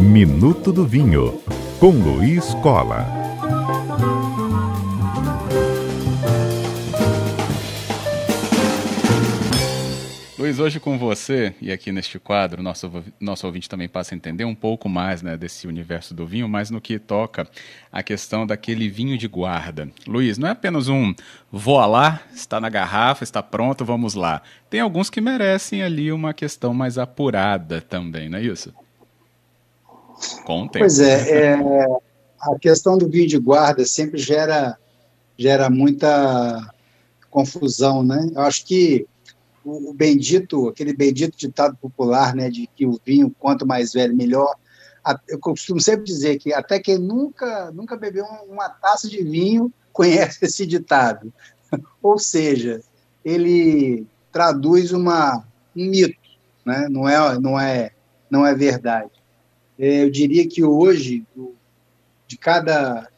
Minuto do Vinho, com Luiz Cola. Luiz, hoje com você e aqui neste quadro, nosso, nosso ouvinte também passa a entender um pouco mais né, desse universo do vinho, mas no que toca a questão daquele vinho de guarda. Luiz, não é apenas um vou lá, está na garrafa, está pronto, vamos lá. Tem alguns que merecem ali uma questão mais apurada também, não é isso? Tempo. Pois é, é a questão do vinho de guarda sempre gera, gera muita confusão, né? Eu acho que o, bendito, aquele bendito ditado popular, né, de que o vinho, quanto mais velho, melhor. Eu costumo sempre dizer que até quem nunca, nunca bebeu uma taça de vinho conhece esse ditado. Ou seja, ele traduz uma, um mito, né? não, é, não, é, não é verdade. É, eu diria que hoje, de cada,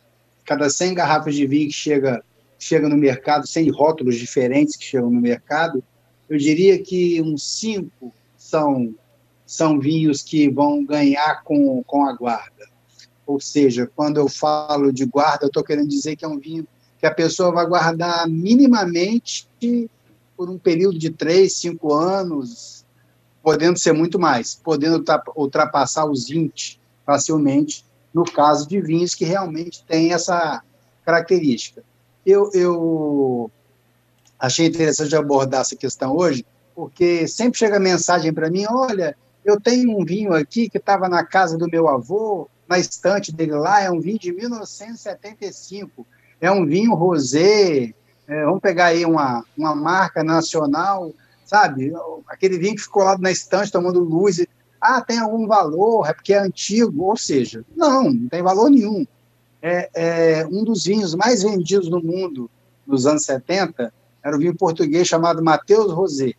cada 100 garrafas de vinho que chega, chega no mercado, 100 rótulos diferentes que chegam no mercado, eu diria que uns cinco são, são vinhos que vão ganhar com, com a guarda. Ou seja, quando eu falo de guarda, eu estou querendo dizer que é um vinho que a pessoa vai guardar minimamente por um período de três, cinco anos, podendo ser muito mais, podendo ultrapassar os 20 facilmente, no caso de vinhos que realmente têm essa característica. Eu, eu achei interessante abordar essa questão hoje, porque sempre chega mensagem para mim: olha, eu tenho um vinho aqui que estava na casa do meu avô, na estante dele lá, é um vinho de 1975, é um vinho rosé, é, vamos pegar aí uma, uma marca nacional, sabe? Aquele vinho que ficou lá na estante tomando luz. ah, tem algum valor, é porque é antigo, ou seja, não, não tem valor nenhum. É, é um dos vinhos mais vendidos no mundo nos anos 70 era um vinho português chamado Mateus Rosé.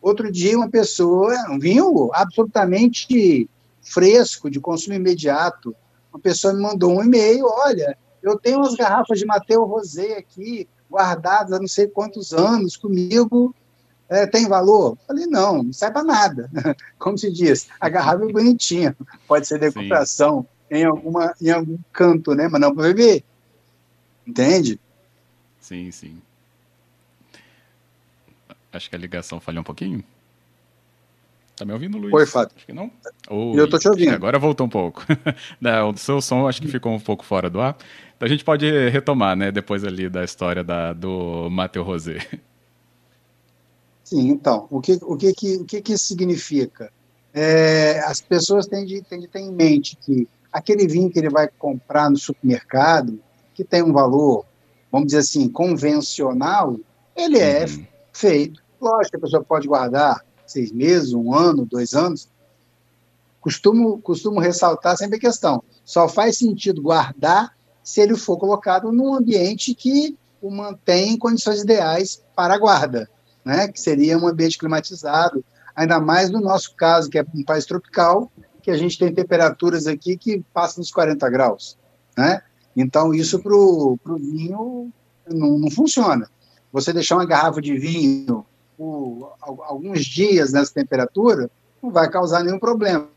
Outro dia, uma pessoa, um vinho absolutamente fresco, de consumo imediato, uma pessoa me mandou um e-mail, olha, eu tenho umas garrafas de Mateus Rosé aqui, guardadas há não sei quantos anos comigo, é, tem valor? Falei, não, não sai para nada. Como se diz, a garrafa é bonitinha, pode ser decoração em, alguma, em algum canto, né? mas não para beber. Entende? Sim, sim. Acho que a ligação falhou um pouquinho. Tá me ouvindo, Luiz? Oi, Fábio. Acho que não. Oi. Eu tô te ouvindo. Agora voltou um pouco. não, o seu som acho que ficou um pouco fora do ar. Então a gente pode retomar, né, depois ali da história da, do Matheus Rosé. Sim, então, o que, o que, que, o que, que isso significa? É, as pessoas têm de, têm de ter em mente que aquele vinho que ele vai comprar no supermercado, que tem um valor, vamos dizer assim, convencional, ele é uhum. feito Lógico a pessoa pode guardar seis meses, um ano, dois anos. Costumo, costumo ressaltar sempre a questão: só faz sentido guardar se ele for colocado num ambiente que o mantém em condições ideais para a guarda, né? que seria um ambiente climatizado, ainda mais no nosso caso, que é um país tropical, que a gente tem temperaturas aqui que passam dos 40 graus. Né? Então, isso para o vinho não, não funciona. Você deixar uma garrafa de vinho por alguns dias nessa temperatura, não vai causar nenhum problema.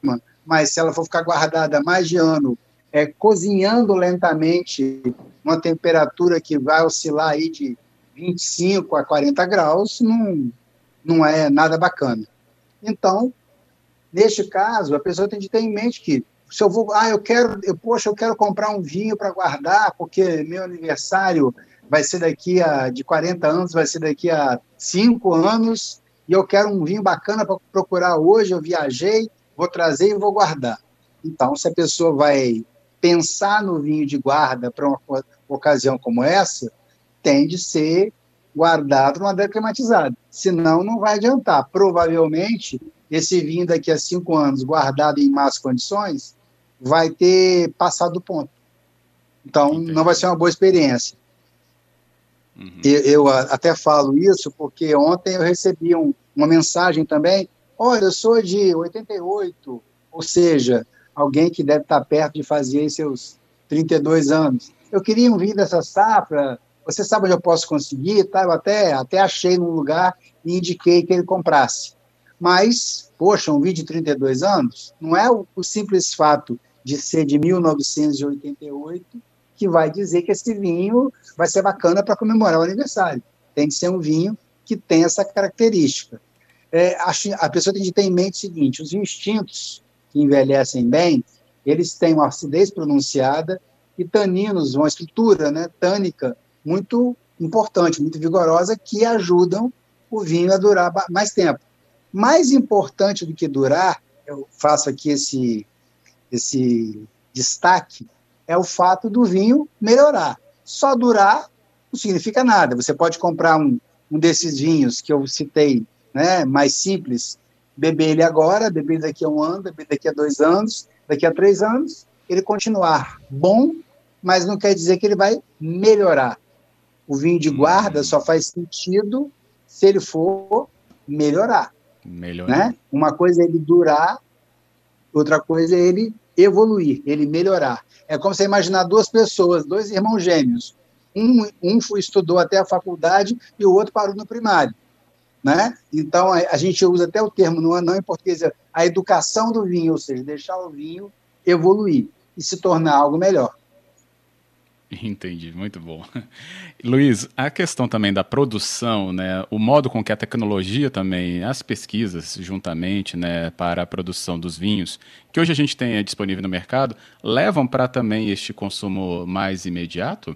Mas se ela for ficar guardada mais de ano, é, cozinhando lentamente, uma temperatura que vai oscilar aí de 25 a 40 graus, não, não é nada bacana. Então, neste caso, a pessoa tem de ter em mente que se eu vou, ah, eu quero, eu, poxa, eu quero comprar um vinho para guardar, porque meu aniversário vai ser daqui a de 40 anos, vai ser daqui a 5 anos, e eu quero um vinho bacana para procurar hoje, eu viajei, vou trazer e vou guardar. Então, se a pessoa vai pensar no vinho de guarda para uma ocasião como essa, tem de ser guardado numa adega climatizada. Senão, não vai adiantar. Provavelmente, esse vinho daqui a cinco anos, guardado em más condições, vai ter passado do ponto. Então, Entendi. não vai ser uma boa experiência. Uhum. Eu, eu, até falo isso porque ontem eu recebi um, uma mensagem também. Olha, eu sou de 88, ou seja, alguém que deve estar perto de fazer seus 32 anos. Eu queria um vinho dessa safra, você sabe onde eu posso conseguir? Tá? Eu até, até achei num lugar e indiquei que ele comprasse. Mas, poxa, um vinho de 32 anos não é o, o simples fato de ser de 1988 que vai dizer que esse vinho vai ser bacana para comemorar o aniversário. Tem que ser um vinho que tem essa característica. É, a, a pessoa tem que ter em mente o seguinte: os vinhos tintos que envelhecem bem, eles têm uma acidez pronunciada e taninos, uma estrutura né, tânica muito importante, muito vigorosa, que ajudam o vinho a durar mais tempo. Mais importante do que durar, eu faço aqui esse, esse destaque, é o fato do vinho melhorar. Só durar não significa nada. Você pode comprar um, um desses vinhos que eu citei, né, mais simples, beber ele agora, beber daqui a um ano, beber daqui a dois anos, daqui a três anos, ele continuar bom, mas não quer dizer que ele vai melhorar. O vinho de guarda só faz sentido se ele for melhorar. Melhorar. Né? Uma coisa é ele durar, outra coisa é ele evoluir, ele melhorar. É como você imaginar duas pessoas, dois irmãos gêmeos. Um, um estudou até a faculdade e o outro parou no primário. Né? Então, a, gente usa até o termo, não, não em português, é a educação do vinho, ou seja, deixar o vinho evoluir e se tornar algo melhor. Entendi, muito bom. Luiz, a questão também da produção, né, o modo com que a tecnologia também, as pesquisas juntamente, né, para a produção dos vinhos, que hoje a gente tem disponível no mercado, levam para também este consumo mais imediato?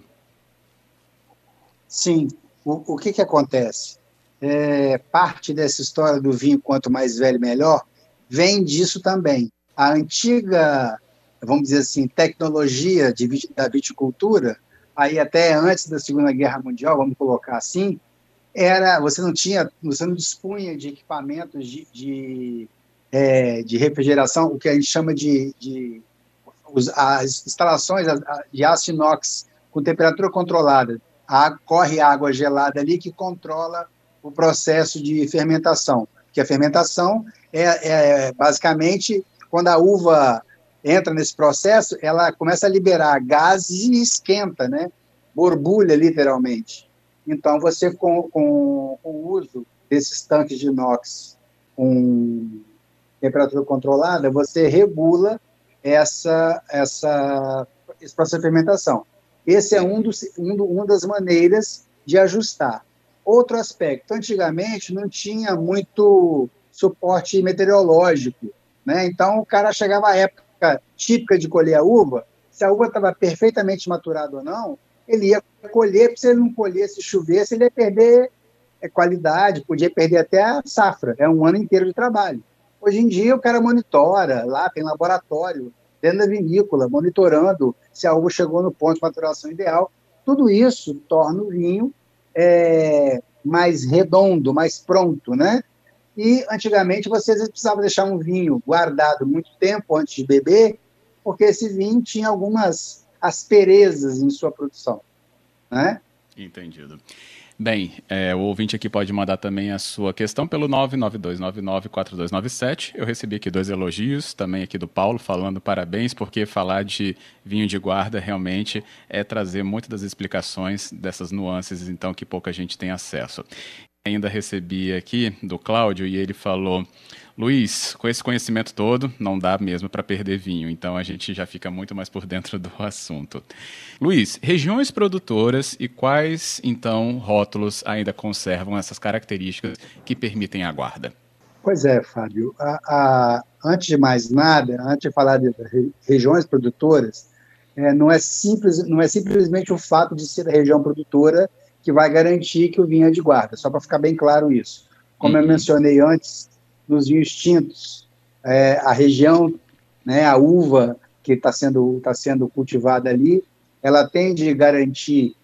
Sim. O, o que, que acontece? É, parte dessa história do vinho quanto mais velho melhor vem disso também. A antiga vamos dizer assim, tecnologia de, da viticultura, aí até antes da Segunda Guerra Mundial, vamos colocar assim, era você não tinha, você não dispunha de equipamentos de, de, é, de refrigeração, o que a gente chama de, de as instalações de aço inox com temperatura controlada. A, corre água gelada ali que controla o processo de fermentação. Que a fermentação é, é basicamente quando a uva entra nesse processo, ela começa a liberar gases e esquenta, né? Borbulha, literalmente. Então, você, com, com, com o uso desses tanques de inox com temperatura controlada, você regula essa, essa, esse processo de fermentação. Esse é um, dos, um, do, uma das maneiras de ajustar. Outro aspecto, antigamente não tinha muito suporte meteorológico, né? Então o cara chegava à época típica de colher a uva, se a uva estava perfeitamente maturada ou não, ele ia colher, se ele não colhesse, se chovesse, ele ia perder é, qualidade, podia perder até a safra, é um ano inteiro de trabalho. Hoje em dia, o cara monitora, lá tem laboratório, dentro da vinícola, monitorando se a uva chegou no ponto de maturação ideal. Tudo isso torna o vinho é, mais redondo, mais pronto, né? E antigamente você precisava deixar um vinho guardado muito tempo antes de beber, porque esse vinho tinha algumas asperezas em sua produção. Né? Entendido. Bem, é, o ouvinte aqui pode mandar também a sua questão pelo 992994297. Eu recebi aqui dois elogios, também aqui do Paulo, falando parabéns, porque falar de vinho de guarda realmente é trazer muitas das explicações dessas nuances, então, que pouca gente tem acesso ainda recebi aqui do Cláudio e ele falou: Luiz, com esse conhecimento todo, não dá mesmo para perder vinho, então a gente já fica muito mais por dentro do assunto. Luiz, regiões produtoras e quais, então, rótulos ainda conservam essas características que permitem a guarda? Pois é, Fábio. A, a, antes de mais nada, antes de falar de regiões produtoras, é, não, é simples, não é simplesmente o fato de ser a região produtora que vai garantir que o vinho é de guarda, só para ficar bem claro isso. Como uhum. eu mencionei antes, nos vinhos tintos, é, a região, né, a uva que está sendo, tá sendo cultivada ali, ela tem de garantir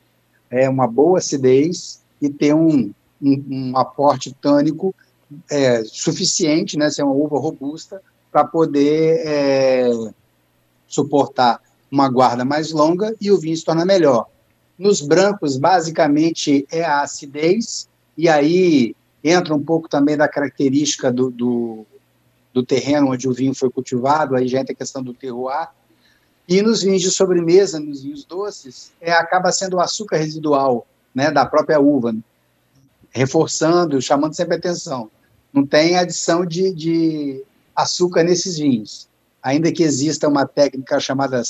é, uma boa acidez e ter um, um, um aporte tânico é, suficiente, né, ser uma uva robusta, para poder é, suportar uma guarda mais longa e o vinho se torna melhor. Nos brancos, basicamente, é a acidez, e aí entra um pouco também da característica do, do, do terreno onde o vinho foi cultivado, aí já entra a questão do terroir. E nos vinhos de sobremesa, nos vinhos doces, é, acaba sendo o açúcar residual né, da própria uva, reforçando, chamando sempre atenção. Não tem adição de, de açúcar nesses vinhos. Ainda que exista uma técnica chamada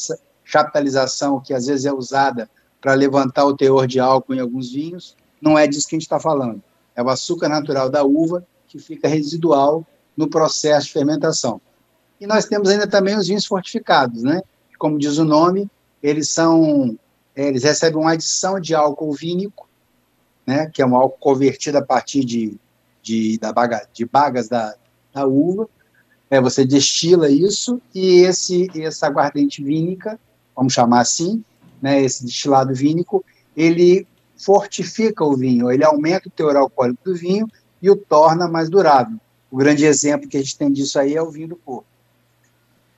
chaptalização, que às vezes é usada para levantar o teor de álcool em alguns vinhos, não é disso que a gente está falando. É o açúcar natural da uva que fica residual no processo de fermentação. E nós temos ainda também os vinhos fortificados, né? Como diz o nome, eles são, eles recebem uma adição de álcool vínico, né? Que é um álcool convertido a partir de, de, da baga, de bagas da, da uva. É, você destila isso e esse essa aguardente vínica, vamos chamar assim, né? Esse destilado vínico, ele fortifica o vinho, ele aumenta o teor alcoólico do vinho e o torna mais durável. O grande exemplo que a gente tem disso aí é o vinho do Porto.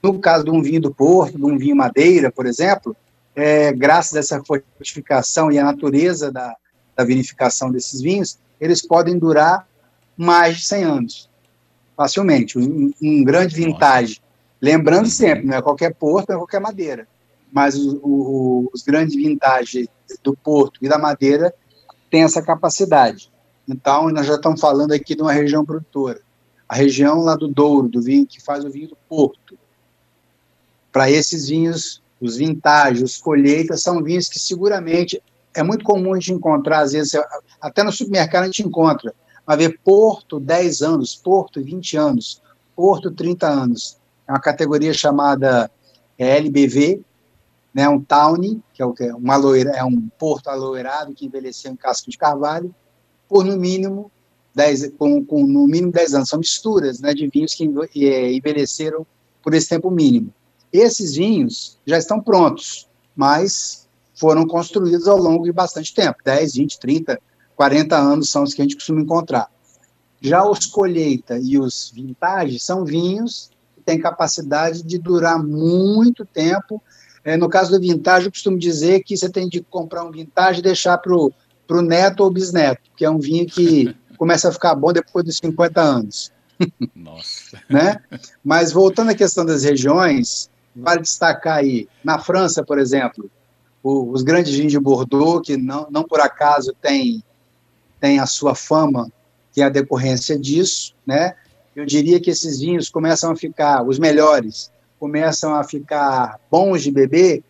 No caso de um vinho do Porto, de um vinho Madeira, por exemplo, é, graças a essa fortificação e a natureza da, da vinificação desses vinhos, eles podem durar mais de 100 anos, facilmente. Um, um grande vintage. Lembrando sempre, não é qualquer Porto, não é qualquer Madeira, mas o, o, os grandes vintages do Porto e da Madeira têm essa capacidade. Então, nós já estamos falando aqui de uma região produtora. A região lá do Douro, do vinho que faz o vinho do Porto. Para esses vinhos, os vintage, os colheitas, são vinhos que seguramente é muito comum a gente encontrar, às vezes, até no supermercado a gente encontra, vai ver Porto 10 anos, Porto 20 anos, Porto 30 anos. É uma categoria chamada LBV, né, um tawny, que é, o, um aloeira, é um porto aloeirado que envelheceu em casco de carvalho, por no mínimo 10, com, com no mínimo 10 anos. São misturas né, de vinhos que é, envelheceram por esse tempo mínimo. Esses vinhos já estão prontos, mas foram construídos ao longo de bastante tempo 10, 20, 30, 40 anos são os que a gente costuma encontrar. Já os colheita e os vintage são vinhos que têm capacidade de durar muito tempo é, no caso do vintage, eu costumo dizer que você tem de comprar um vintage e deixar para o neto ou bisneto, que é um vinho que começa a ficar bom depois dos 50 anos. Nossa. né? Mas voltando à questão das regiões, vale destacar aí, na França, por exemplo, o, os grandes vinhos de Bordeaux, que não, não por acaso tem, tem a sua fama, que é a decorrência disso, né? Eu diria que esses vinhos começam a ficar, os melhores, começam a ficar bons de beber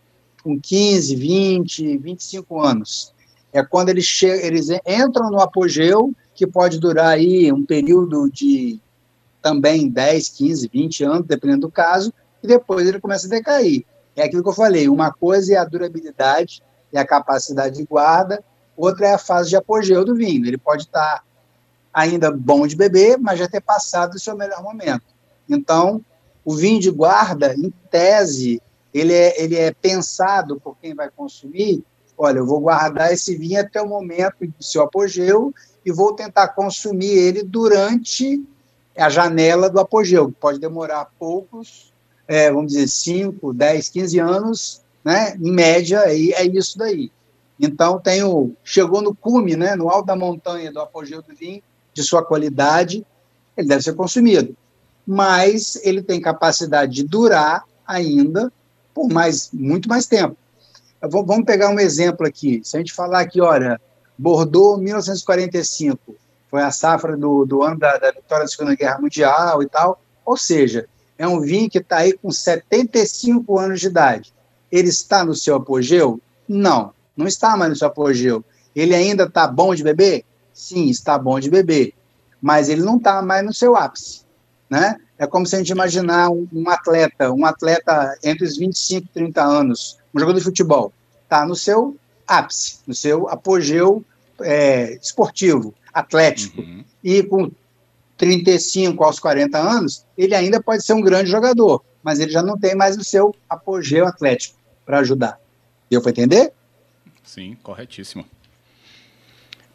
com 15, 20, 25 anos. É quando eles, eles entram no apogeu, que pode durar aí um período de também 10, 15, 20 anos, dependendo do caso, e depois ele começa a decair. É aquilo que eu falei, uma coisa é a durabilidade e a capacidade de guarda, outra é a fase de apogeu do vinho. Ele pode estar ainda bom de beber, mas já ter passado o seu melhor momento. Então, o vinho de guarda, em tese, ele é, ele é pensado por quem vai consumir. Olha, eu vou guardar esse vinho até o momento do seu apogeu e vou tentar consumir ele durante a janela do apogeu, que pode demorar poucos, é, vamos dizer, 5, 10, 15 anos, né? em média, aí é isso daí. Então, tem o, chegou no cume, né, no alto da montanha do apogeu do vinho, de sua qualidade, ele deve ser consumido mas ele tem capacidade de durar ainda por mais, muito mais tempo. Vou, vamos pegar um exemplo aqui. Se a gente falar aqui, olha, Bordeaux, 1945, foi a safra do, do ano da, da vitória da Segunda Guerra Mundial e tal, ou seja, é um vinho que está aí com 75 anos de idade. Ele está no seu apogeu? Não, não está mais no seu apogeu. Ele ainda está bom de beber? Sim, está bom de beber. Mas ele não está mais no seu ápice né? É como se a gente imaginar um, um atleta, um atleta entre os 25 e 30 anos, um jogador de futebol, está no seu ápice, no seu apogeu é, esportivo, atlético, uhum. e com 35 aos 40 anos, ele ainda pode ser um grande jogador, mas ele já não tem mais o seu apogeu atlético para ajudar. Deu para entender? Sim, corretíssimo.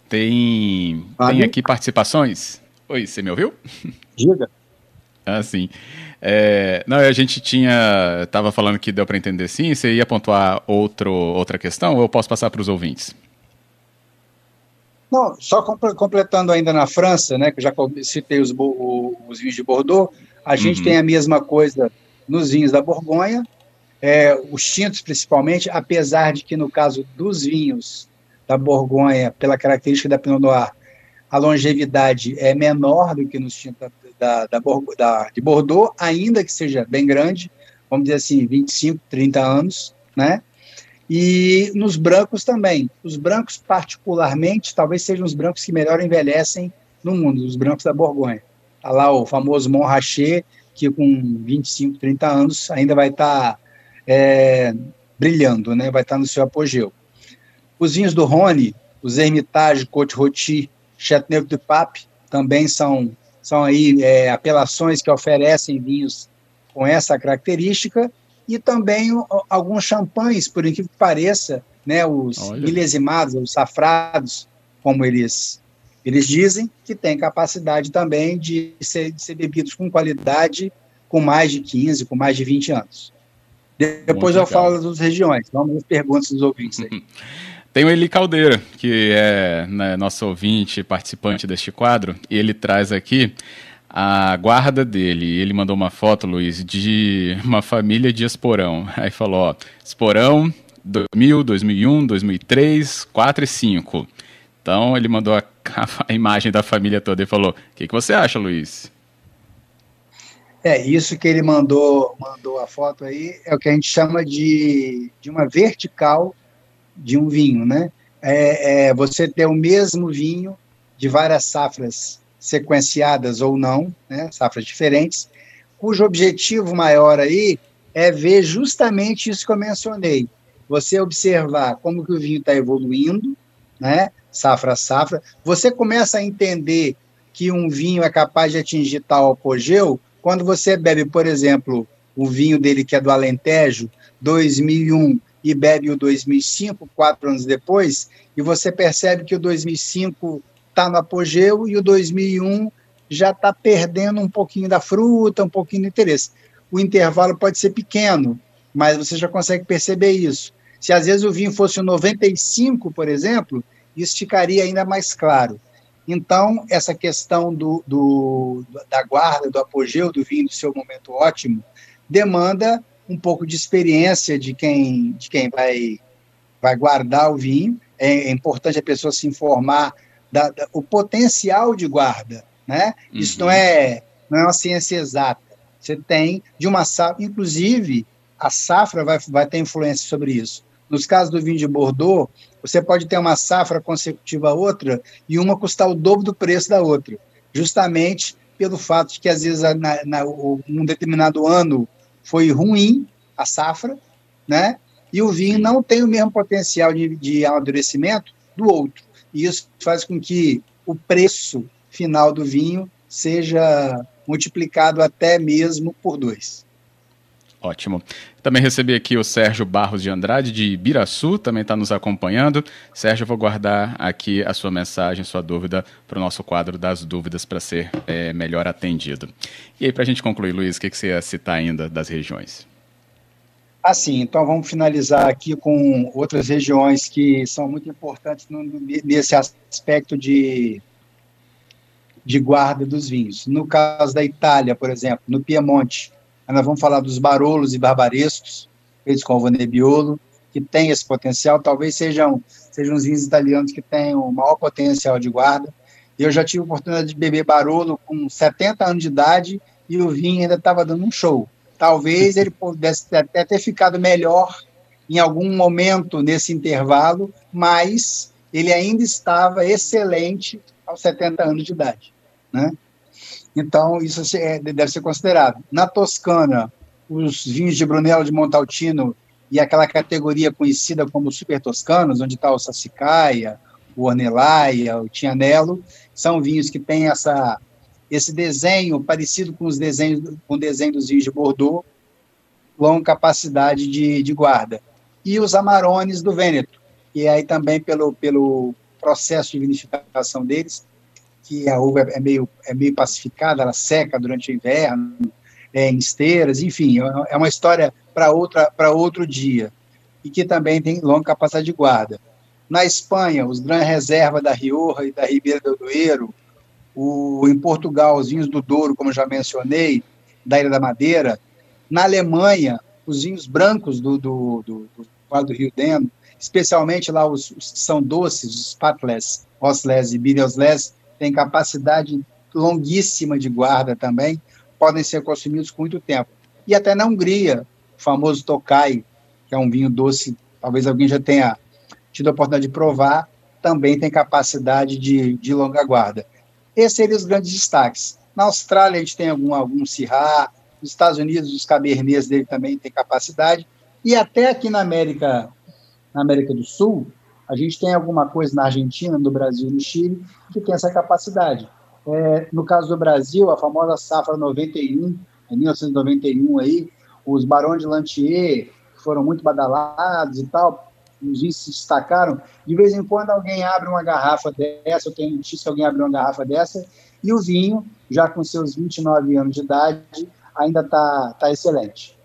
Tem, tem aqui participações? Oi, você me ouviu? Diga. Ah, sim. É, não, a gente tinha. Estava falando que deu para entender sim. Você ia pontuar outro, outra questão ou eu posso passar para os ouvintes? Não, só completando ainda na França, né, que eu já citei os, os vinhos de Bordeaux, a gente uhum. tem a mesma coisa nos vinhos da Borgonha, é, os tintos principalmente, apesar de que no caso dos vinhos da Borgonha, pela característica da Pinot Noir, a longevidade é menor do que nos tinta da, da, da, de Bordeaux, ainda que seja bem grande, vamos dizer assim, 25, 30 anos, né? E nos brancos também. Os brancos, particularmente, talvez sejam os brancos que melhor envelhecem no mundo, os brancos da Borgonha. Está lá o famoso Montrachet, que com 25, 30 anos ainda vai estar tá, é, brilhando, né? vai estar tá no seu apogeu. Os vinhos do Rhône, os Hermitage, Côte Rôti, Chateauneuf du Pape, também são, são aí é, apelações que oferecem vinhos com essa característica, e também alguns champanhes, por incrível que pareça, né, os Olha. milesimados, os safrados, como eles, eles dizem, que têm capacidade também de ser, de ser bebidos com qualidade com mais de 15, com mais de 20 anos. Depois Muito eu legal. falo das regiões. Vamos às perguntas dos ouvintes aí. Tem o Eli Caldeira, que é né, nosso ouvinte, participante deste quadro, e ele traz aqui a guarda dele. Ele mandou uma foto, Luiz, de uma família de esporão. Aí falou, ó, esporão 2000, 2001, 2003, 4 e 5. Então ele mandou a, a imagem da família toda e falou: O que, que você acha, Luiz? É, isso que ele mandou, mandou a foto aí é o que a gente chama de, de uma vertical de um vinho, né? É, é você ter o mesmo vinho de várias safras sequenciadas ou não, né, safras diferentes, cujo objetivo maior aí é ver justamente isso que eu mencionei. Você observar como que o vinho está evoluindo, né, safra a safra. Você começa a entender que um vinho é capaz de atingir tal apogeu quando você bebe, por exemplo, o vinho dele que é do Alentejo, 2001, e bebe o 2005, quatro anos depois, e você percebe que o 2005 está no apogeu e o 2001 já está perdendo um pouquinho da fruta, um pouquinho do interesse. O intervalo pode ser pequeno, mas você já consegue perceber isso. Se às vezes o vinho fosse o 95, por exemplo, isso ficaria ainda mais claro. Então, essa questão do, do, da guarda, do apogeu do vinho, do seu momento ótimo, demanda um pouco de experiência de quem, de quem vai, vai guardar o vinho. É, é importante a pessoa se informar da, da, o potencial de guarda, né? Uhum. Isso não é, não é uma ciência exata. Você tem de uma safra, inclusive a safra vai, vai ter influência sobre isso. Nos casos do vinho de Bordeaux, você pode ter uma safra consecutiva a outra e uma custar o dobro do preço da outra, justamente pelo fato de que às vezes na, na, um determinado ano foi ruim a safra, né? E o vinho não tem o mesmo potencial de, de amadurecimento do outro. E isso faz com que o preço final do vinho seja multiplicado até mesmo por dois. Ótimo. Também recebi aqui o Sérgio Barros de Andrade, de Ibiraçu, também está nos acompanhando. Sérgio, eu vou guardar aqui a sua mensagem, sua dúvida, para o nosso quadro das dúvidas para ser é, melhor atendido. E aí, para a gente concluir, Luiz, o que, que você ia citar ainda das regiões? Assim, então vamos finalizar aqui com outras regiões que são muito importantes no, nesse aspecto de, de guarda dos vinhos. No caso da Itália, por exemplo, no Piemonte, nós vamos falar dos barolos e barbarescos, feitos com o Nebbiolo, que tem esse potencial, talvez sejam, sejam os vinhos italianos que têm o maior potencial de guarda. Eu já tive a oportunidade de beber Barolo com 70 anos de idade e o vinho ainda estava dando um show. Talvez ele pudesse até ter ficado melhor em algum momento nesse intervalo, mas ele ainda estava excelente aos 70 anos de idade. Né? Então, isso é, deve ser considerado. Na Toscana, os vinhos de Brunello de Montaltino e aquela categoria conhecida como super toscanos, onde está o Sassicaia, o Ornellaia, o Tianello, são vinhos que têm essa esse desenho parecido com os desenhos com o desenho dos vinhos de Bordeaux, longa capacidade de, de guarda. E os amarones do Vêneto, e aí também pelo, pelo processo de vinificação deles, que a uva é meio, é meio pacificada, ela seca durante o inverno, é, em esteiras, enfim, é, é uma história para outra para outro dia, e que também tem longa capacidade de guarda. Na Espanha, os Gran Reserva da Rioja e da Ribeira do Douro, o, em Portugal, os vinhos do Douro, como já mencionei, da Ilha da Madeira. Na Alemanha, os vinhos brancos do, do, do, do do Rio Deno, especialmente lá os, os que são doces, os Patles, Osles e Birosles, têm capacidade longuíssima de guarda também, podem ser consumidos com muito tempo. E até na Hungria, o famoso Tokai, que é um vinho doce, talvez alguém já tenha tido a oportunidade de provar, também tem capacidade de, de longa guarda. Esses seriam os grandes destaques. Na Austrália, a gente tem algum, algum Syrah, nos Estados Unidos, os Cabernets dele também têm capacidade, e até aqui na América, na América do Sul, a gente tem alguma coisa na Argentina, no Brasil, no Chile, que tem essa capacidade. É, no caso do Brasil, a famosa safra 91, em 1991 aí, os Barões de Lantier foram muito badalados e tal, os vinhos se destacaram. De vez em quando alguém abre uma garrafa dessa, eu tenho notícia que alguém abre uma garrafa dessa, e o vinho, já com seus 29 anos de idade, ainda está tá excelente.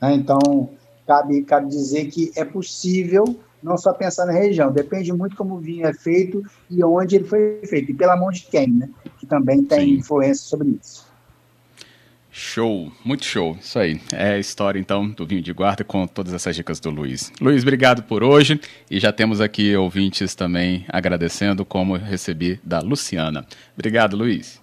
Né? Então, cabe, cabe dizer que é possível não só pensar na região, depende muito como o vinho é feito e onde ele foi feito, e pela mão de quem, né? que também tem Sim. influência sobre isso. Show, muito show. Isso aí. É a história então do vinho de guarda com todas essas dicas do Luiz. Luiz, obrigado por hoje e já temos aqui ouvintes também agradecendo como recebi da Luciana. Obrigado, Luiz.